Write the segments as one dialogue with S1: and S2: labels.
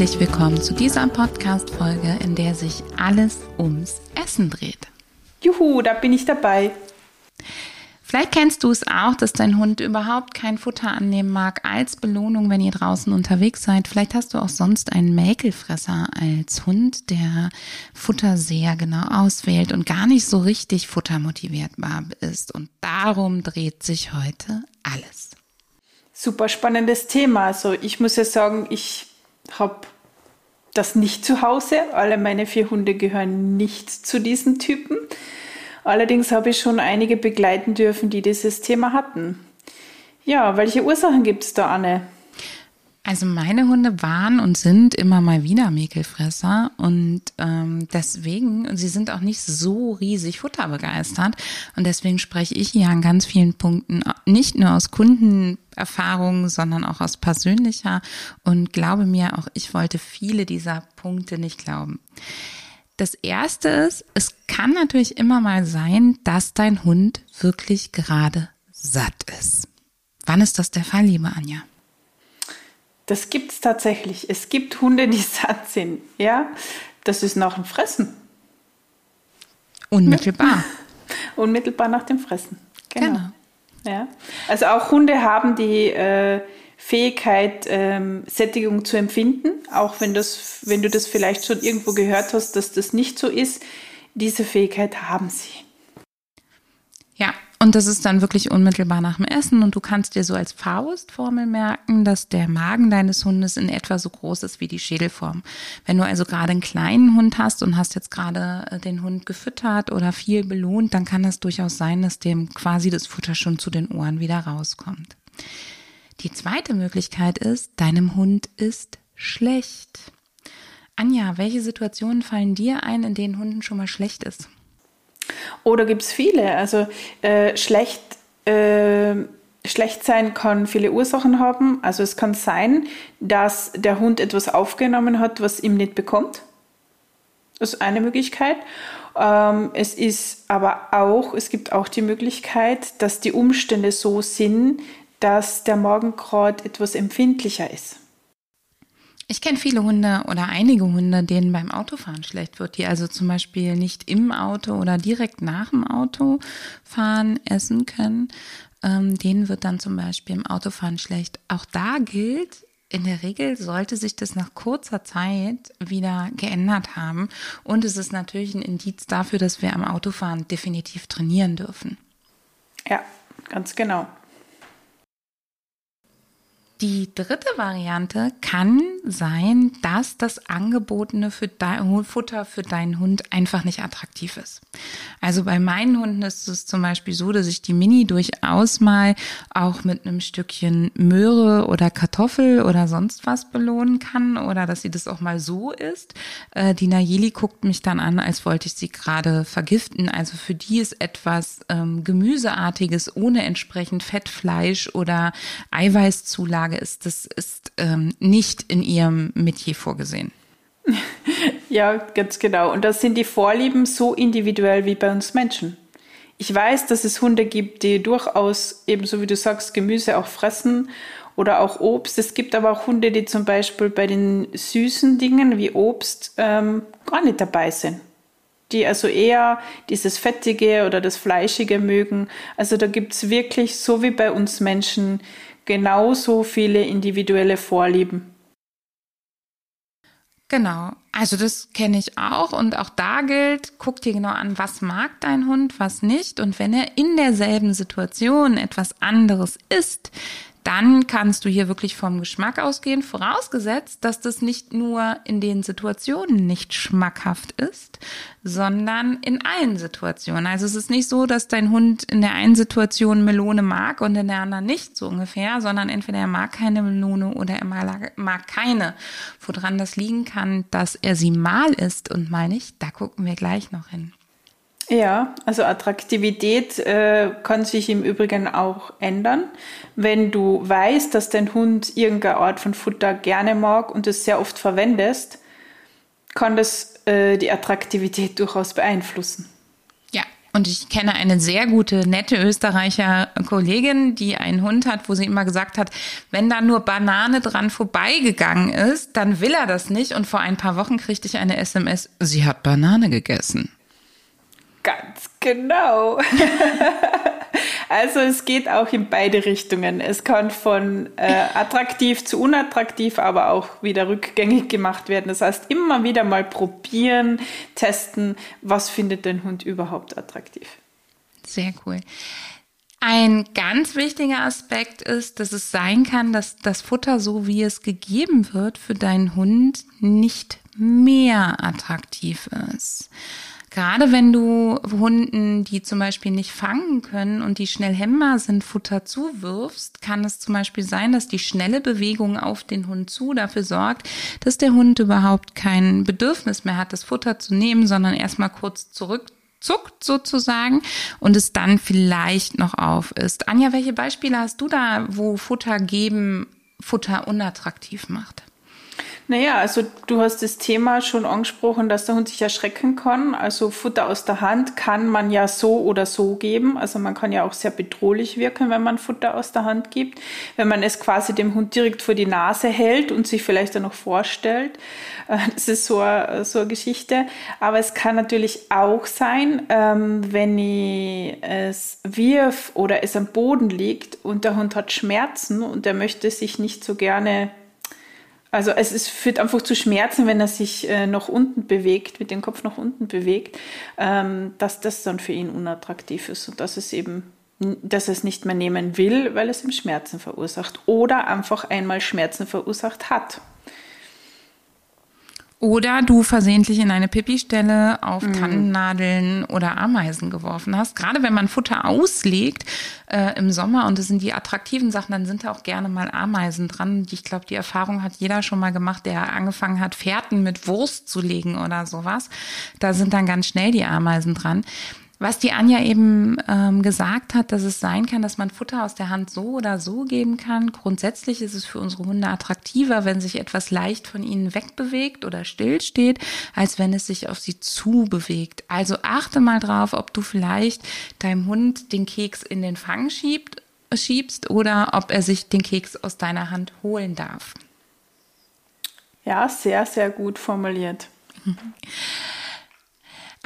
S1: Herzlich willkommen zu dieser Podcast-Folge, in der sich alles ums Essen dreht.
S2: Juhu, da bin ich dabei.
S1: Vielleicht kennst du es auch, dass dein Hund überhaupt kein Futter annehmen mag als Belohnung, wenn ihr draußen unterwegs seid. Vielleicht hast du auch sonst einen Mäkelfresser als Hund, der Futter sehr genau auswählt und gar nicht so richtig futtermotiviert ist. Und darum dreht sich heute alles.
S2: Super spannendes Thema. Also ich muss ja sagen, ich habe das nicht zu Hause. Alle meine vier Hunde gehören nicht zu diesen Typen. Allerdings habe ich schon einige begleiten dürfen, die dieses Thema hatten. Ja, welche Ursachen gibt es da, Anne?
S1: Also meine Hunde waren und sind immer mal wieder Mäkelfresser und ähm, deswegen, sie sind auch nicht so riesig futterbegeistert und deswegen spreche ich hier an ganz vielen Punkten nicht nur aus Kundenerfahrung, sondern auch aus persönlicher und glaube mir, auch ich wollte viele dieser Punkte nicht glauben. Das erste ist, es kann natürlich immer mal sein, dass dein Hund wirklich gerade satt ist. Wann ist das der Fall, liebe Anja?
S2: Das gibt es tatsächlich. Es gibt Hunde, die satt sind. Ja, das ist nach dem Fressen.
S1: Unmittelbar.
S2: Unmittelbar nach dem Fressen. Genau. genau. Ja. Also auch Hunde haben die äh, Fähigkeit, ähm, Sättigung zu empfinden, auch wenn, das, wenn du das vielleicht schon irgendwo gehört hast, dass das nicht so ist. Diese Fähigkeit haben sie.
S1: Und das ist dann wirklich unmittelbar nach dem Essen und du kannst dir so als Faustformel merken, dass der Magen deines Hundes in etwa so groß ist wie die Schädelform. Wenn du also gerade einen kleinen Hund hast und hast jetzt gerade äh, den Hund gefüttert oder viel belohnt, dann kann das durchaus sein, dass dem quasi das Futter schon zu den Ohren wieder rauskommt. Die zweite Möglichkeit ist, deinem Hund ist schlecht. Anja, welche Situationen fallen dir ein, in denen Hunden schon mal schlecht ist?
S2: Oder gibt es viele? Also äh, schlecht, äh, schlecht sein kann viele Ursachen haben. Also es kann sein, dass der Hund etwas aufgenommen hat, was ihm nicht bekommt. Das ist eine Möglichkeit. Ähm, es ist aber auch, es gibt auch die Möglichkeit, dass die Umstände so sind, dass der Magen gerade etwas empfindlicher ist.
S1: Ich kenne viele Hunde oder einige Hunde, denen beim Autofahren schlecht wird, die also zum Beispiel nicht im Auto oder direkt nach dem Autofahren essen können. Ähm, denen wird dann zum Beispiel im Autofahren schlecht. Auch da gilt, in der Regel sollte sich das nach kurzer Zeit wieder geändert haben. Und es ist natürlich ein Indiz dafür, dass wir am Autofahren definitiv trainieren dürfen.
S2: Ja, ganz genau.
S1: Die dritte Variante kann sein, dass das Angebotene für dein Futter für deinen Hund einfach nicht attraktiv ist. Also bei meinen Hunden ist es zum Beispiel so, dass ich die Mini durchaus mal auch mit einem Stückchen Möhre oder Kartoffel oder sonst was belohnen kann oder dass sie das auch mal so isst. Äh, die Nayeli guckt mich dann an, als wollte ich sie gerade vergiften. Also für die ist etwas ähm, Gemüseartiges ohne entsprechend Fettfleisch oder Eiweißzulage Frage ist, das ist ähm, nicht in Ihrem Metier vorgesehen.
S2: Ja, ganz genau. Und das sind die Vorlieben so individuell wie bei uns Menschen. Ich weiß, dass es Hunde gibt, die durchaus, ebenso wie du sagst, Gemüse auch fressen oder auch Obst. Es gibt aber auch Hunde, die zum Beispiel bei den süßen Dingen wie Obst ähm, gar nicht dabei sind. Die also eher dieses Fettige oder das Fleischige mögen. Also da gibt es wirklich, so wie bei uns Menschen, genauso viele individuelle Vorlieben.
S1: Genau, also das kenne ich auch und auch da gilt, guck dir genau an, was mag dein Hund, was nicht und wenn er in derselben Situation etwas anderes isst, dann kannst du hier wirklich vom Geschmack ausgehen, vorausgesetzt, dass das nicht nur in den Situationen nicht schmackhaft ist, sondern in allen Situationen. Also es ist nicht so, dass dein Hund in der einen Situation Melone mag und in der anderen nicht, so ungefähr, sondern entweder er mag keine Melone oder er mag keine. Woran das liegen kann, dass er sie mal isst und mal nicht, da gucken wir gleich noch hin.
S2: Ja, also Attraktivität äh, kann sich im Übrigen auch ändern. Wenn du weißt, dass dein Hund irgendeine Art von Futter gerne mag und es sehr oft verwendest, kann das äh, die Attraktivität durchaus beeinflussen.
S1: Ja, und ich kenne eine sehr gute, nette Österreicher Kollegin, die einen Hund hat, wo sie immer gesagt hat, wenn da nur Banane dran vorbeigegangen ist, dann will er das nicht. Und vor ein paar Wochen kriegte ich eine SMS, sie hat Banane gegessen.
S2: Ganz genau. also es geht auch in beide Richtungen. Es kann von äh, attraktiv zu unattraktiv, aber auch wieder rückgängig gemacht werden. Das heißt, immer wieder mal probieren, testen, was findet dein Hund überhaupt attraktiv.
S1: Sehr cool. Ein ganz wichtiger Aspekt ist, dass es sein kann, dass das Futter, so wie es gegeben wird, für deinen Hund nicht mehr attraktiv ist. Gerade wenn du Hunden, die zum Beispiel nicht fangen können und die schnell hemmbar sind, Futter zuwirfst, kann es zum Beispiel sein, dass die schnelle Bewegung auf den Hund zu dafür sorgt, dass der Hund überhaupt kein Bedürfnis mehr hat, das Futter zu nehmen, sondern erstmal kurz zurückzuckt sozusagen und es dann vielleicht noch auf ist. Anja, welche Beispiele hast du da, wo Futter geben Futter unattraktiv macht?
S2: Naja, also du hast das Thema schon angesprochen, dass der Hund sich erschrecken kann. Also Futter aus der Hand kann man ja so oder so geben. Also man kann ja auch sehr bedrohlich wirken, wenn man Futter aus der Hand gibt. Wenn man es quasi dem Hund direkt vor die Nase hält und sich vielleicht dann noch vorstellt. Äh, das ist so eine, so eine Geschichte. Aber es kann natürlich auch sein, ähm, wenn ich es wirf oder es am Boden liegt und der Hund hat Schmerzen und er möchte sich nicht so gerne also es ist, führt einfach zu Schmerzen, wenn er sich äh, nach unten bewegt, mit dem Kopf nach unten bewegt, ähm, dass das dann für ihn unattraktiv ist und dass es eben, dass er es nicht mehr nehmen will, weil es ihm Schmerzen verursacht oder einfach einmal Schmerzen verursacht hat.
S1: Oder du versehentlich in eine Pipi-Stelle auf mhm. Tannennadeln oder Ameisen geworfen hast. Gerade wenn man Futter auslegt äh, im Sommer und es sind die attraktiven Sachen, dann sind da auch gerne mal Ameisen dran. Ich glaube, die Erfahrung hat jeder schon mal gemacht, der angefangen hat, Fährten mit Wurst zu legen oder sowas. Da sind dann ganz schnell die Ameisen dran. Was die Anja eben ähm, gesagt hat, dass es sein kann, dass man Futter aus der Hand so oder so geben kann. Grundsätzlich ist es für unsere Hunde attraktiver, wenn sich etwas leicht von ihnen wegbewegt oder stillsteht, als wenn es sich auf sie zubewegt. Also achte mal drauf, ob du vielleicht deinem Hund den Keks in den Fang schiebt, schiebst oder ob er sich den Keks aus deiner Hand holen darf.
S2: Ja, sehr, sehr gut formuliert.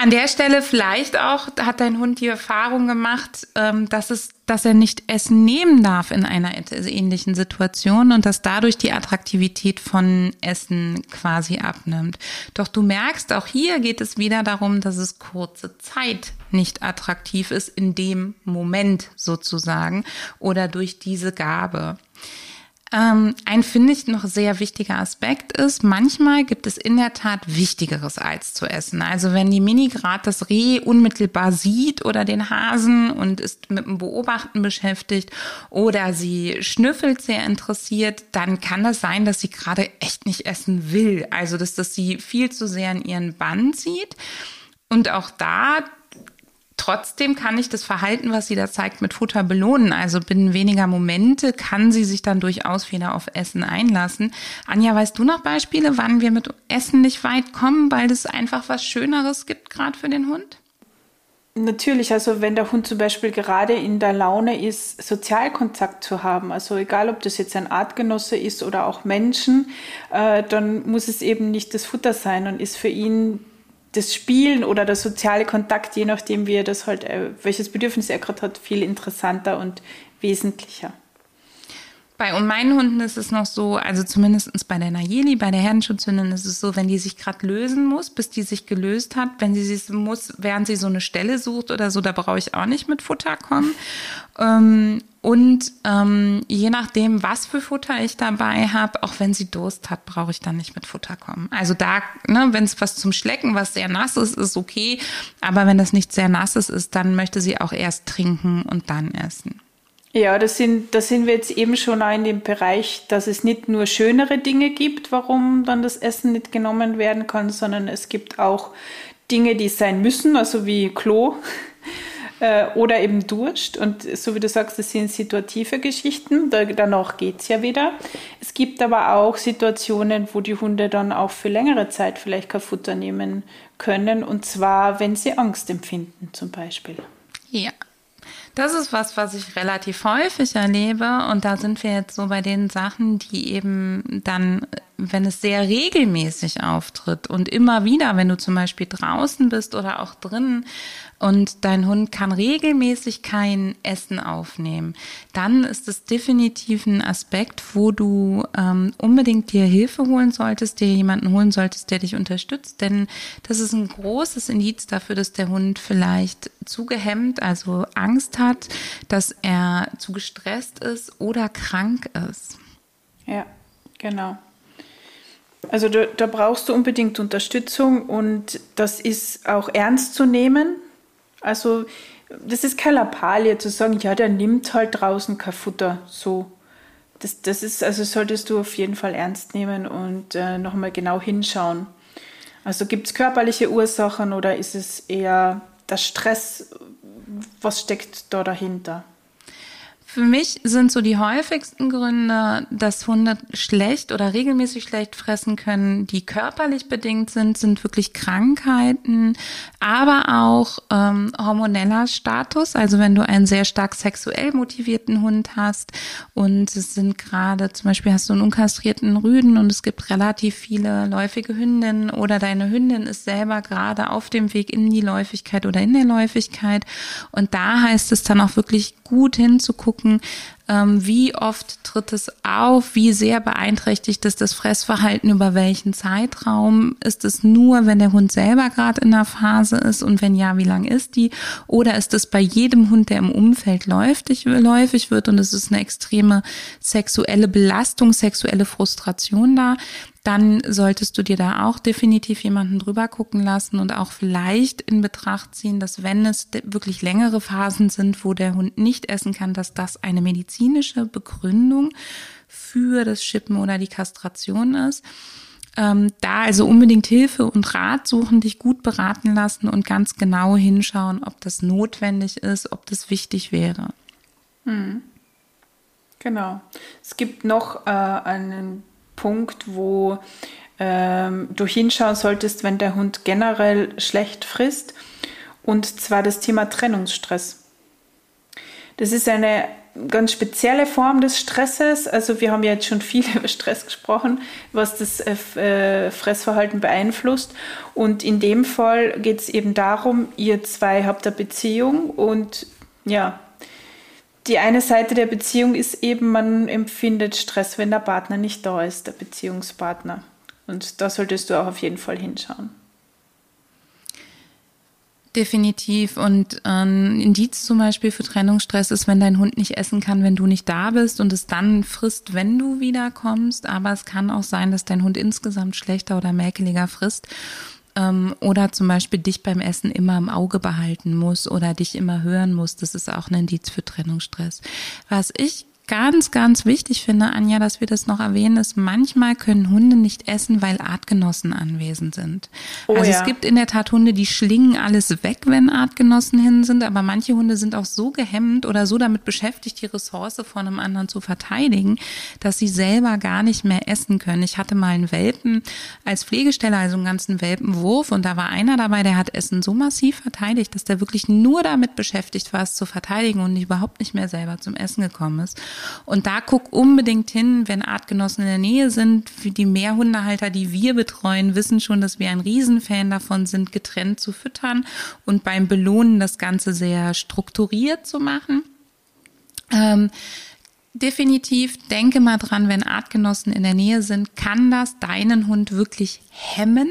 S1: An der Stelle vielleicht auch hat dein Hund die Erfahrung gemacht, ähm, dass es, dass er nicht Essen nehmen darf in einer ähnlichen Situation und dass dadurch die Attraktivität von Essen quasi abnimmt. Doch du merkst, auch hier geht es wieder darum, dass es kurze Zeit nicht attraktiv ist in dem Moment sozusagen oder durch diese Gabe. Ähm, ein, finde ich, noch sehr wichtiger Aspekt ist, manchmal gibt es in der Tat Wichtigeres als zu essen. Also wenn die Mini gerade das Reh unmittelbar sieht oder den Hasen und ist mit dem Beobachten beschäftigt oder sie schnüffelt sehr interessiert, dann kann das sein, dass sie gerade echt nicht essen will. Also dass das sie viel zu sehr in ihren Bann zieht. Und auch da Trotzdem kann ich das Verhalten, was sie da zeigt, mit Futter belohnen. Also binnen weniger Momente kann sie sich dann durchaus wieder auf Essen einlassen. Anja, weißt du noch Beispiele, wann wir mit Essen nicht weit kommen, weil es einfach was Schöneres gibt, gerade für den Hund?
S2: Natürlich, also wenn der Hund zum Beispiel gerade in der Laune ist, Sozialkontakt zu haben, also egal ob das jetzt ein Artgenosse ist oder auch Menschen, äh, dann muss es eben nicht das Futter sein und ist für ihn das Spielen oder der soziale Kontakt, je nachdem, wie er das halt, äh, welches Bedürfnis er gerade hat, viel interessanter und wesentlicher.
S1: Bei meinen Hunden ist es noch so, also zumindest bei der Nayeli, bei der Herdenschutzhündin ist es so, wenn die sich gerade lösen muss, bis die sich gelöst hat, wenn sie sich muss, während sie so eine Stelle sucht oder so, da brauche ich auch nicht mit Futter kommen. Ähm, und ähm, je nachdem, was für Futter ich dabei habe, auch wenn sie Durst hat, brauche ich dann nicht mit Futter kommen. Also da, ne, wenn es was zum Schlecken, was sehr nass ist, ist okay. Aber wenn das nicht sehr nasses ist, dann möchte sie auch erst trinken und dann essen.
S2: Ja, das sind, da sind wir jetzt eben schon in dem Bereich, dass es nicht nur schönere Dinge gibt, warum dann das Essen nicht genommen werden kann, sondern es gibt auch Dinge, die sein müssen, also wie Klo äh, oder eben Durst. Und so wie du sagst, das sind situative Geschichten, da, danach geht's ja wieder. Es gibt aber auch Situationen, wo die Hunde dann auch für längere Zeit vielleicht kein Futter nehmen können, und zwar, wenn sie Angst empfinden zum Beispiel.
S1: Ja, das ist was, was ich relativ häufig erlebe. Und da sind wir jetzt so bei den Sachen, die eben dann, wenn es sehr regelmäßig auftritt und immer wieder, wenn du zum Beispiel draußen bist oder auch drinnen, und dein Hund kann regelmäßig kein Essen aufnehmen, dann ist es definitiv ein Aspekt, wo du ähm, unbedingt dir Hilfe holen solltest, dir jemanden holen solltest, der dich unterstützt, denn das ist ein großes Indiz dafür, dass der Hund vielleicht zu gehemmt, also Angst hat, dass er zu gestresst ist oder krank ist.
S2: Ja, genau. Also da, da, brauchst du unbedingt Unterstützung und das ist auch ernst zu nehmen. Also das ist keine Lappalie zu sagen, ja, der nimmt halt draußen kein Futter. So. Das, das ist, also solltest du auf jeden Fall ernst nehmen und äh, nochmal genau hinschauen. Also gibt es körperliche Ursachen oder ist es eher der Stress? Was steckt da dahinter?
S1: Für mich sind so die häufigsten Gründe, dass Hunde schlecht oder regelmäßig schlecht fressen können, die körperlich bedingt sind, sind wirklich Krankheiten, aber auch ähm, hormoneller Status. Also wenn du einen sehr stark sexuell motivierten Hund hast und es sind gerade, zum Beispiel hast du einen unkastrierten Rüden und es gibt relativ viele läufige Hündinnen oder deine Hündin ist selber gerade auf dem Weg in die Läufigkeit oder in der Läufigkeit. Und da heißt es dann auch wirklich gut hinzugucken, ähm, wie oft tritt es auf, wie sehr beeinträchtigt ist das Fressverhalten, über welchen Zeitraum. Ist es nur, wenn der Hund selber gerade in der Phase ist und wenn ja, wie lang ist die? Oder ist es bei jedem Hund, der im Umfeld läufig, läufig wird und es ist eine extreme sexuelle Belastung, sexuelle Frustration da? Dann solltest du dir da auch definitiv jemanden drüber gucken lassen und auch vielleicht in Betracht ziehen, dass wenn es wirklich längere Phasen sind, wo der Hund nicht essen kann, dass das eine medizinische Begründung für das Schippen oder die Kastration ist. Ähm, da also unbedingt Hilfe und Rat suchen, dich gut beraten lassen und ganz genau hinschauen, ob das notwendig ist, ob das wichtig wäre. Hm.
S2: Genau. Es gibt noch äh, einen Punkt, wo ähm, du hinschauen solltest, wenn der Hund generell schlecht frisst. Und zwar das Thema Trennungsstress. Das ist eine ganz spezielle Form des Stresses. Also wir haben ja jetzt schon viel über Stress gesprochen, was das äh, Fressverhalten beeinflusst. Und in dem Fall geht es eben darum, ihr zwei habt eine Beziehung und ja, die eine Seite der Beziehung ist eben, man empfindet Stress, wenn der Partner nicht da ist, der Beziehungspartner. Und da solltest du auch auf jeden Fall hinschauen.
S1: Definitiv. Und ein ähm, Indiz zum Beispiel für Trennungsstress ist, wenn dein Hund nicht essen kann, wenn du nicht da bist und es dann frisst, wenn du wiederkommst. Aber es kann auch sein, dass dein Hund insgesamt schlechter oder mäkeliger frisst ähm, oder zum Beispiel dich beim Essen immer im Auge behalten muss oder dich immer hören muss. Das ist auch ein Indiz für Trennungsstress. Was ich ganz, ganz wichtig finde, Anja, dass wir das noch erwähnen, ist, manchmal können Hunde nicht essen, weil Artgenossen anwesend sind. Oh, also ja. es gibt in der Tat Hunde, die schlingen alles weg, wenn Artgenossen hin sind, aber manche Hunde sind auch so gehemmt oder so damit beschäftigt, die Ressource von einem anderen zu verteidigen, dass sie selber gar nicht mehr essen können. Ich hatte mal einen Welpen als Pflegestelle, also einen ganzen Welpenwurf und da war einer dabei, der hat Essen so massiv verteidigt, dass der wirklich nur damit beschäftigt war, es zu verteidigen und überhaupt nicht mehr selber zum Essen gekommen ist. Und da guck unbedingt hin, wenn Artgenossen in der Nähe sind. Für die Mehrhundehalter, die wir betreuen, wissen schon, dass wir ein Riesenfan davon sind, getrennt zu füttern und beim Belohnen das Ganze sehr strukturiert zu machen. Ähm, definitiv denke mal dran, wenn Artgenossen in der Nähe sind, kann das deinen Hund wirklich hemmen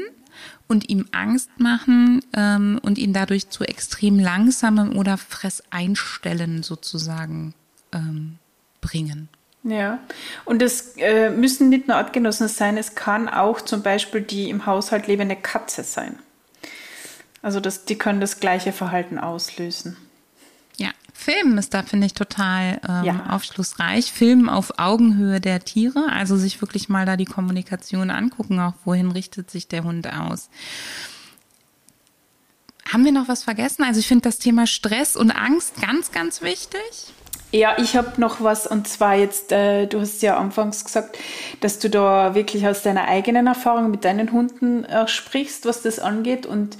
S1: und ihm Angst machen ähm, und ihn dadurch zu extrem langsamem oder Fresseinstellen sozusagen ähm, bringen.
S2: Ja, und es äh, müssen nicht nur Artgenossen sein, es kann auch zum Beispiel die im Haushalt lebende Katze sein. Also das, die können das gleiche Verhalten auslösen.
S1: Ja, Filmen ist da, finde ich, total ähm, ja. aufschlussreich. Filmen auf Augenhöhe der Tiere, also sich wirklich mal da die Kommunikation angucken, auch wohin richtet sich der Hund aus. Haben wir noch was vergessen? Also ich finde das Thema Stress und Angst ganz, ganz wichtig.
S2: Ja, ich habe noch was und zwar jetzt, äh, du hast ja anfangs gesagt, dass du da wirklich aus deiner eigenen Erfahrung mit deinen Hunden äh, sprichst, was das angeht und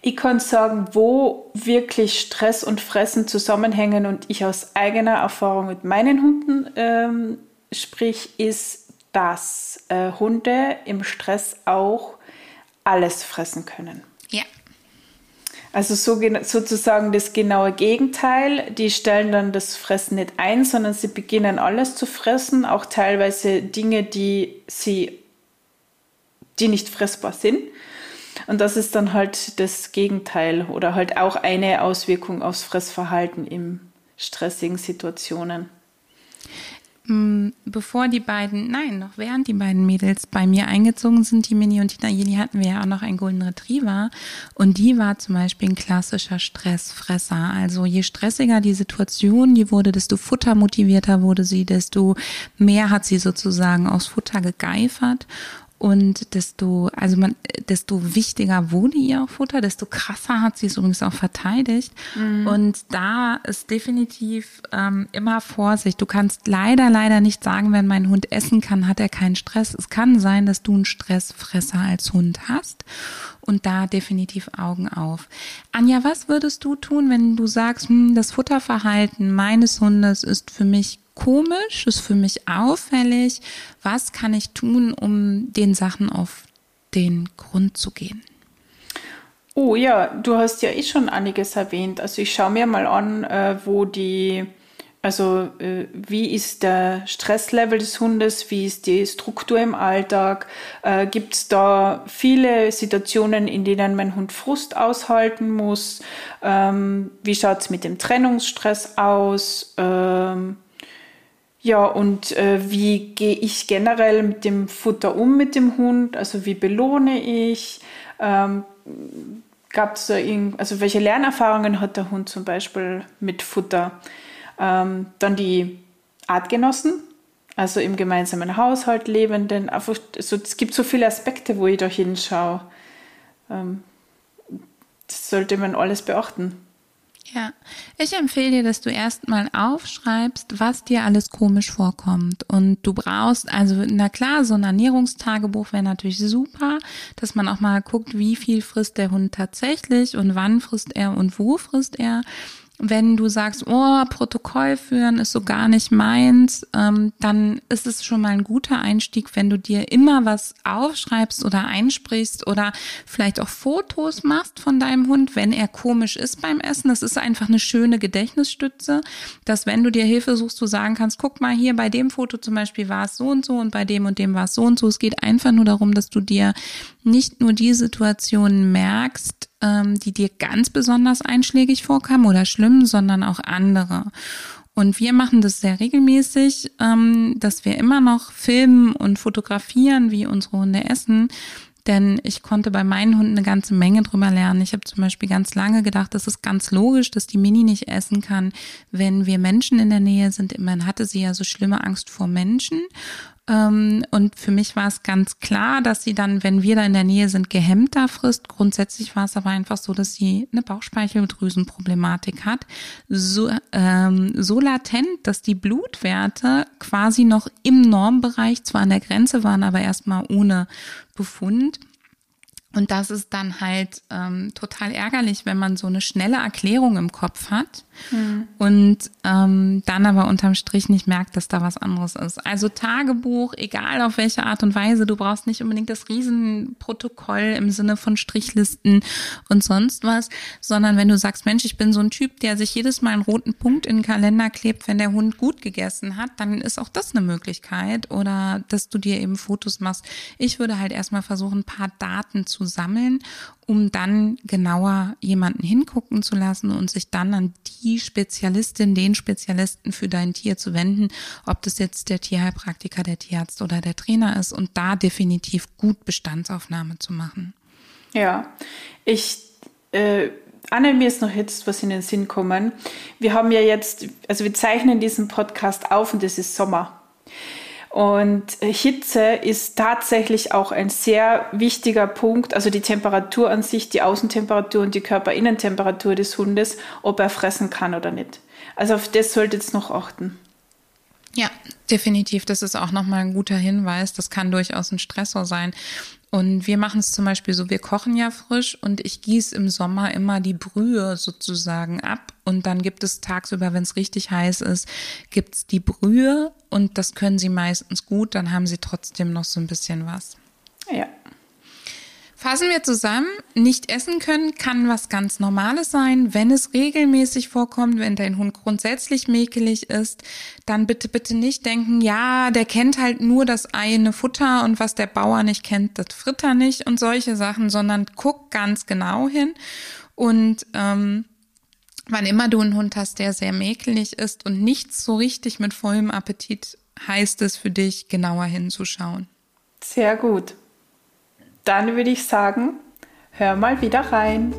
S2: ich kann sagen, wo wirklich Stress und Fressen zusammenhängen und ich aus eigener Erfahrung mit meinen Hunden ähm, sprich, ist, dass äh, Hunde im Stress auch alles fressen können.
S1: Ja.
S2: Also so, sozusagen das genaue Gegenteil. Die stellen dann das Fressen nicht ein, sondern sie beginnen alles zu fressen, auch teilweise Dinge, die sie, die nicht fressbar sind. Und das ist dann halt das Gegenteil oder halt auch eine Auswirkung aufs Fressverhalten in stressigen Situationen.
S1: Mm, bevor die beiden, nein, noch während die beiden Mädels bei mir eingezogen sind, die Mini und die Nayeli, hatten wir ja auch noch einen Golden Retriever. Und die war zum Beispiel ein klassischer Stressfresser. Also je stressiger die Situation, die wurde, desto futtermotivierter wurde sie, desto mehr hat sie sozusagen aus Futter gegeifert. Und desto, also man, desto wichtiger wurde ihr auch Futter, desto krasser hat sie es übrigens auch verteidigt. Mhm. Und da ist definitiv ähm, immer Vorsicht. Du kannst leider, leider nicht sagen, wenn mein Hund essen kann, hat er keinen Stress. Es kann sein, dass du einen Stressfresser als Hund hast. Und da definitiv Augen auf. Anja, was würdest du tun, wenn du sagst, hm, das Futterverhalten meines Hundes ist für mich komisch, ist für mich auffällig. Was kann ich tun, um den Sachen auf den Grund zu gehen?
S2: Oh ja, du hast ja eh schon einiges erwähnt. Also ich schaue mir mal an, äh, wo die, also äh, wie ist der Stresslevel des Hundes, wie ist die Struktur im Alltag, äh, gibt es da viele Situationen, in denen mein Hund Frust aushalten muss, ähm, wie schaut es mit dem Trennungsstress aus, ähm, ja, und äh, wie gehe ich generell mit dem Futter um mit dem Hund? Also wie belohne ich? Ähm, Gab es da irgend, also welche Lernerfahrungen hat der Hund zum Beispiel mit Futter? Ähm, dann die Artgenossen, also im gemeinsamen Haushalt lebenden. Einfach, so, es gibt so viele Aspekte, wo ich da hinschaue. Ähm, das sollte man alles beachten.
S1: Ja, ich empfehle dir, dass du erstmal aufschreibst, was dir alles komisch vorkommt. Und du brauchst, also na klar, so ein Ernährungstagebuch wäre natürlich super, dass man auch mal guckt, wie viel frisst der Hund tatsächlich und wann frisst er und wo frisst er wenn du sagst, oh, Protokoll führen ist so gar nicht meins, ähm, dann ist es schon mal ein guter Einstieg, wenn du dir immer was aufschreibst oder einsprichst oder vielleicht auch Fotos machst von deinem Hund, wenn er komisch ist beim Essen. Das ist einfach eine schöne Gedächtnisstütze, dass wenn du dir Hilfe suchst, du sagen kannst, guck mal hier bei dem Foto zum Beispiel war es so und so und bei dem und dem war es so und so. Es geht einfach nur darum, dass du dir nicht nur die Situationen merkst, ähm, die dir ganz besonders einschlägig vorkamen oder schlimm, sondern auch andere. Und wir machen das sehr regelmäßig, ähm, dass wir immer noch filmen und fotografieren, wie unsere Hunde essen. Denn ich konnte bei meinen Hunden eine ganze Menge drüber lernen. Ich habe zum Beispiel ganz lange gedacht, das ist ganz logisch, dass die Mini nicht essen kann, wenn wir Menschen in der Nähe sind. Immerhin hatte sie ja so schlimme Angst vor Menschen. Ähm, und für mich war es ganz klar, dass sie dann, wenn wir da in der Nähe sind, gehemmter frisst. Grundsätzlich war es aber einfach so, dass sie eine Bauchspeicheldrüsenproblematik hat. So, ähm, so latent, dass die Blutwerte quasi noch im Normbereich zwar an der Grenze waren, aber erstmal ohne Befund. Und das ist dann halt ähm, total ärgerlich, wenn man so eine schnelle Erklärung im Kopf hat mhm. und ähm, dann aber unterm Strich nicht merkt, dass da was anderes ist. Also Tagebuch, egal auf welche Art und Weise, du brauchst nicht unbedingt das Riesenprotokoll im Sinne von Strichlisten und sonst was, sondern wenn du sagst, Mensch, ich bin so ein Typ, der sich jedes Mal einen roten Punkt in den Kalender klebt, wenn der Hund gut gegessen hat, dann ist auch das eine Möglichkeit. Oder dass du dir eben Fotos machst. Ich würde halt erstmal versuchen, ein paar Daten zu zu sammeln, um dann genauer jemanden hingucken zu lassen und sich dann an die Spezialistin, den Spezialisten für dein Tier zu wenden, ob das jetzt der Tierheilpraktiker, der Tierarzt oder der Trainer ist und da definitiv gut Bestandsaufnahme zu machen.
S2: Ja, ich äh, Anne, mir ist noch jetzt was in den Sinn kommen. Wir haben ja jetzt, also wir zeichnen diesen Podcast auf und es ist Sommer. Und Hitze ist tatsächlich auch ein sehr wichtiger Punkt, also die Temperatur an sich, die Außentemperatur und die Körperinnentemperatur des Hundes, ob er fressen kann oder nicht. Also auf das solltet ihr noch achten.
S1: Ja, definitiv. Das ist auch nochmal ein guter Hinweis. Das kann durchaus ein Stressor sein. Und wir machen es zum Beispiel so, wir kochen ja frisch und ich gieße im Sommer immer die Brühe sozusagen ab. Und dann gibt es tagsüber, wenn es richtig heiß ist, gibt es die Brühe und das können sie meistens gut. Dann haben sie trotzdem noch so ein bisschen was.
S2: Ja.
S1: Fassen wir zusammen, nicht essen können kann was ganz Normales sein. Wenn es regelmäßig vorkommt, wenn dein Hund grundsätzlich mäkelig ist, dann bitte, bitte nicht denken, ja, der kennt halt nur das eine Futter und was der Bauer nicht kennt, das fritt er nicht und solche Sachen, sondern guck ganz genau hin. Und ähm, wann immer du einen Hund hast, der sehr mäkelig ist und nichts so richtig mit vollem Appetit, heißt es für dich, genauer hinzuschauen.
S2: Sehr gut dann würde ich sagen, hör mal wieder rein.